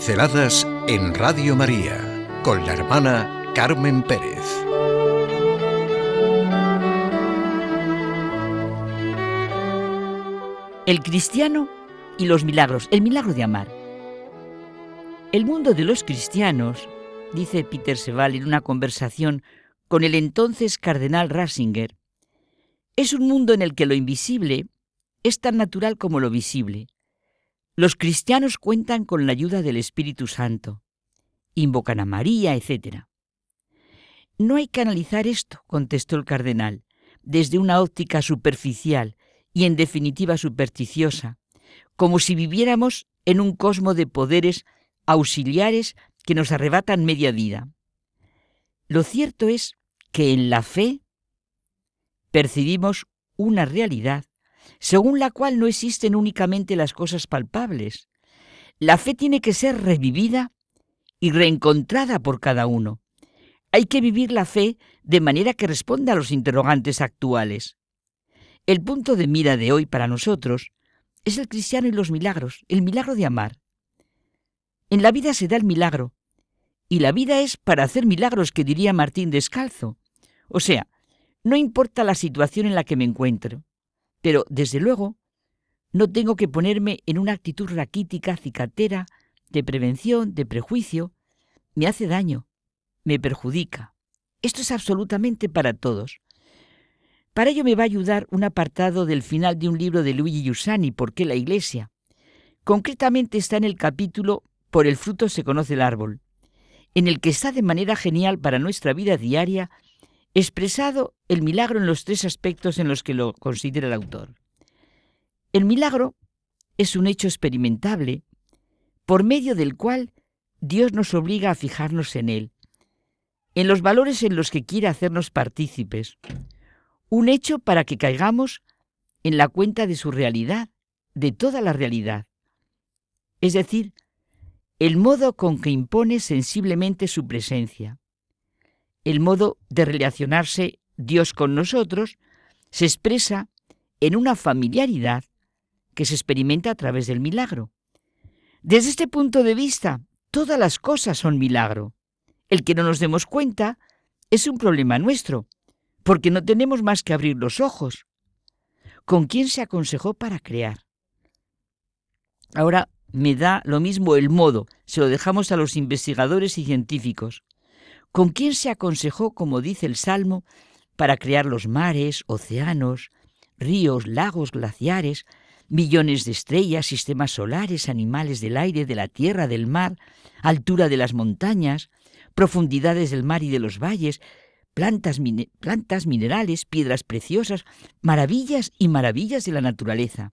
Pinceladas en Radio María con la hermana Carmen Pérez. El cristiano y los milagros, el milagro de amar. El mundo de los cristianos, dice Peter Seval en una conversación con el entonces cardenal Ratzinger, es un mundo en el que lo invisible es tan natural como lo visible, los cristianos cuentan con la ayuda del Espíritu Santo, invocan a María, etc. No hay que analizar esto, contestó el cardenal, desde una óptica superficial y en definitiva supersticiosa, como si viviéramos en un cosmo de poderes auxiliares que nos arrebatan media vida. Lo cierto es que en la fe percibimos una realidad según la cual no existen únicamente las cosas palpables. La fe tiene que ser revivida y reencontrada por cada uno. Hay que vivir la fe de manera que responda a los interrogantes actuales. El punto de mira de hoy para nosotros es el cristiano y los milagros, el milagro de amar. En la vida se da el milagro, y la vida es para hacer milagros, que diría Martín Descalzo. O sea, no importa la situación en la que me encuentro, pero, desde luego, no tengo que ponerme en una actitud raquítica, cicatera, de prevención, de prejuicio. Me hace daño, me perjudica. Esto es absolutamente para todos. Para ello me va a ayudar un apartado del final de un libro de Luigi Giussani, ¿Por qué la Iglesia? Concretamente está en el capítulo Por el fruto se conoce el árbol, en el que está de manera genial para nuestra vida diaria expresado el milagro en los tres aspectos en los que lo considera el autor. El milagro es un hecho experimentable por medio del cual Dios nos obliga a fijarnos en Él, en los valores en los que quiere hacernos partícipes, un hecho para que caigamos en la cuenta de su realidad, de toda la realidad, es decir, el modo con que impone sensiblemente su presencia el modo de relacionarse Dios con nosotros se expresa en una familiaridad que se experimenta a través del milagro. Desde este punto de vista, todas las cosas son milagro. El que no nos demos cuenta es un problema nuestro, porque no tenemos más que abrir los ojos. ¿Con quién se aconsejó para crear? Ahora me da lo mismo el modo, se lo dejamos a los investigadores y científicos. ¿Con quién se aconsejó, como dice el Salmo, para crear los mares, océanos, ríos, lagos, glaciares, millones de estrellas, sistemas solares, animales del aire, de la tierra, del mar, altura de las montañas, profundidades del mar y de los valles, plantas, plantas, minerales, piedras preciosas, maravillas y maravillas de la naturaleza.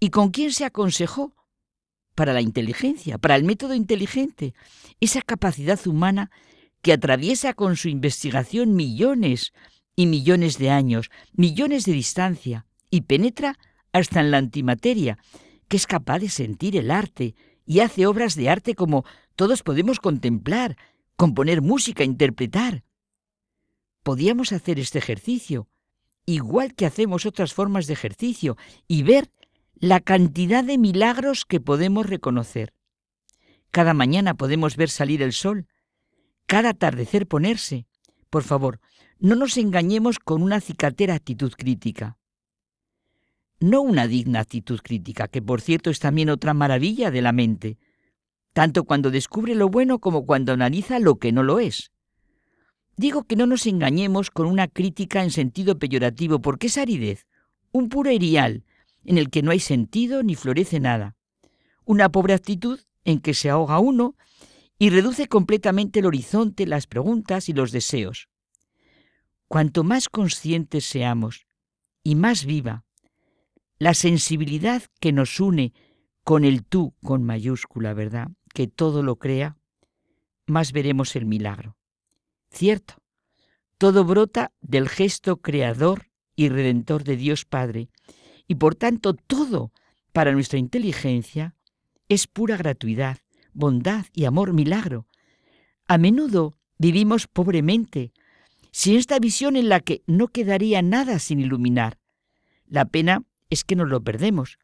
¿Y con quién se aconsejó? Para la inteligencia, para el método inteligente, esa capacidad humana que atraviesa con su investigación millones y millones de años, millones de distancia, y penetra hasta en la antimateria, que es capaz de sentir el arte y hace obras de arte como todos podemos contemplar, componer música, interpretar. Podíamos hacer este ejercicio, igual que hacemos otras formas de ejercicio, y ver la cantidad de milagros que podemos reconocer. Cada mañana podemos ver salir el sol, cada atardecer ponerse. Por favor, no nos engañemos con una cicatera actitud crítica. No una digna actitud crítica, que por cierto es también otra maravilla de la mente, tanto cuando descubre lo bueno como cuando analiza lo que no lo es. Digo que no nos engañemos con una crítica en sentido peyorativo, porque es aridez, un puro erial, en el que no hay sentido ni florece nada. Una pobre actitud en que se ahoga uno y reduce completamente el horizonte, las preguntas y los deseos. Cuanto más conscientes seamos y más viva la sensibilidad que nos une con el tú con mayúscula, ¿verdad? Que todo lo crea, más veremos el milagro. Cierto, todo brota del gesto creador y redentor de Dios Padre, y por tanto todo para nuestra inteligencia es pura gratuidad, bondad y amor milagro. A menudo vivimos pobremente, sin esta visión en la que no quedaría nada sin iluminar. La pena es que nos lo perdemos,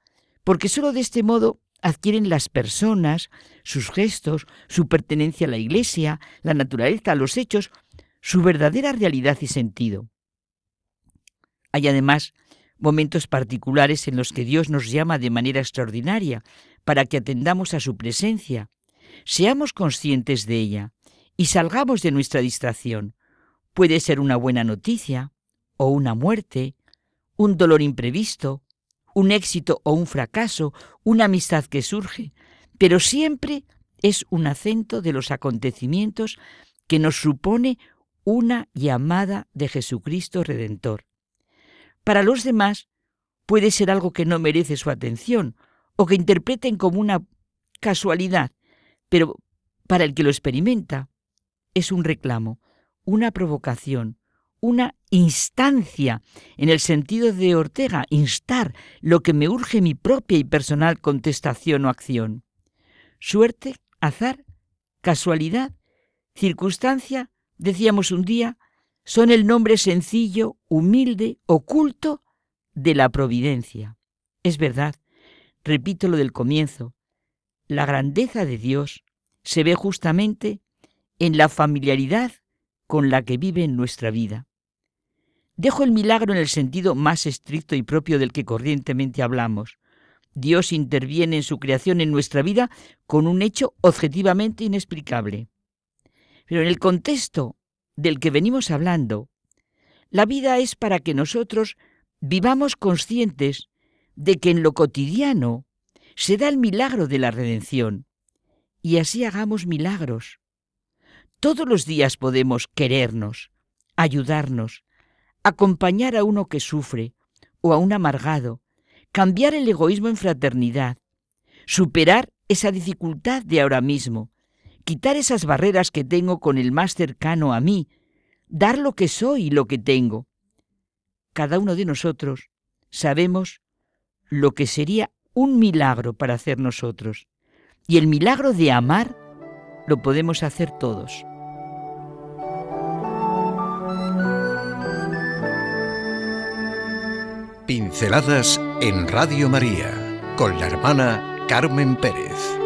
porque sólo de este modo adquieren las personas, sus gestos, su pertenencia a la iglesia, la naturaleza, los hechos, su verdadera realidad y sentido. Hay además momentos particulares en los que Dios nos llama de manera extraordinaria para que atendamos a su presencia, seamos conscientes de ella y salgamos de nuestra distracción. Puede ser una buena noticia, o una muerte, un dolor imprevisto, un éxito o un fracaso, una amistad que surge, pero siempre es un acento de los acontecimientos que nos supone una llamada de Jesucristo Redentor. Para los demás puede ser algo que no merece su atención o que interpreten como una casualidad, pero para el que lo experimenta es un reclamo, una provocación, una instancia, en el sentido de Ortega, instar lo que me urge mi propia y personal contestación o acción. Suerte, azar, casualidad, circunstancia, decíamos un día, son el nombre sencillo, humilde, oculto de la providencia. Es verdad, repito lo del comienzo, la grandeza de Dios se ve justamente en la familiaridad con la que vive en nuestra vida. Dejo el milagro en el sentido más estricto y propio del que corrientemente hablamos. Dios interviene en su creación en nuestra vida con un hecho objetivamente inexplicable. Pero en el contexto del que venimos hablando, la vida es para que nosotros vivamos conscientes de que en lo cotidiano se da el milagro de la redención y así hagamos milagros. Todos los días podemos querernos, ayudarnos, acompañar a uno que sufre o a un amargado, cambiar el egoísmo en fraternidad, superar esa dificultad de ahora mismo, quitar esas barreras que tengo con el más cercano a mí, dar lo que soy y lo que tengo. Cada uno de nosotros sabemos lo que sería un milagro para hacer nosotros. Y el milagro de amar lo podemos hacer todos. Pinceladas en Radio María con la hermana Carmen Pérez.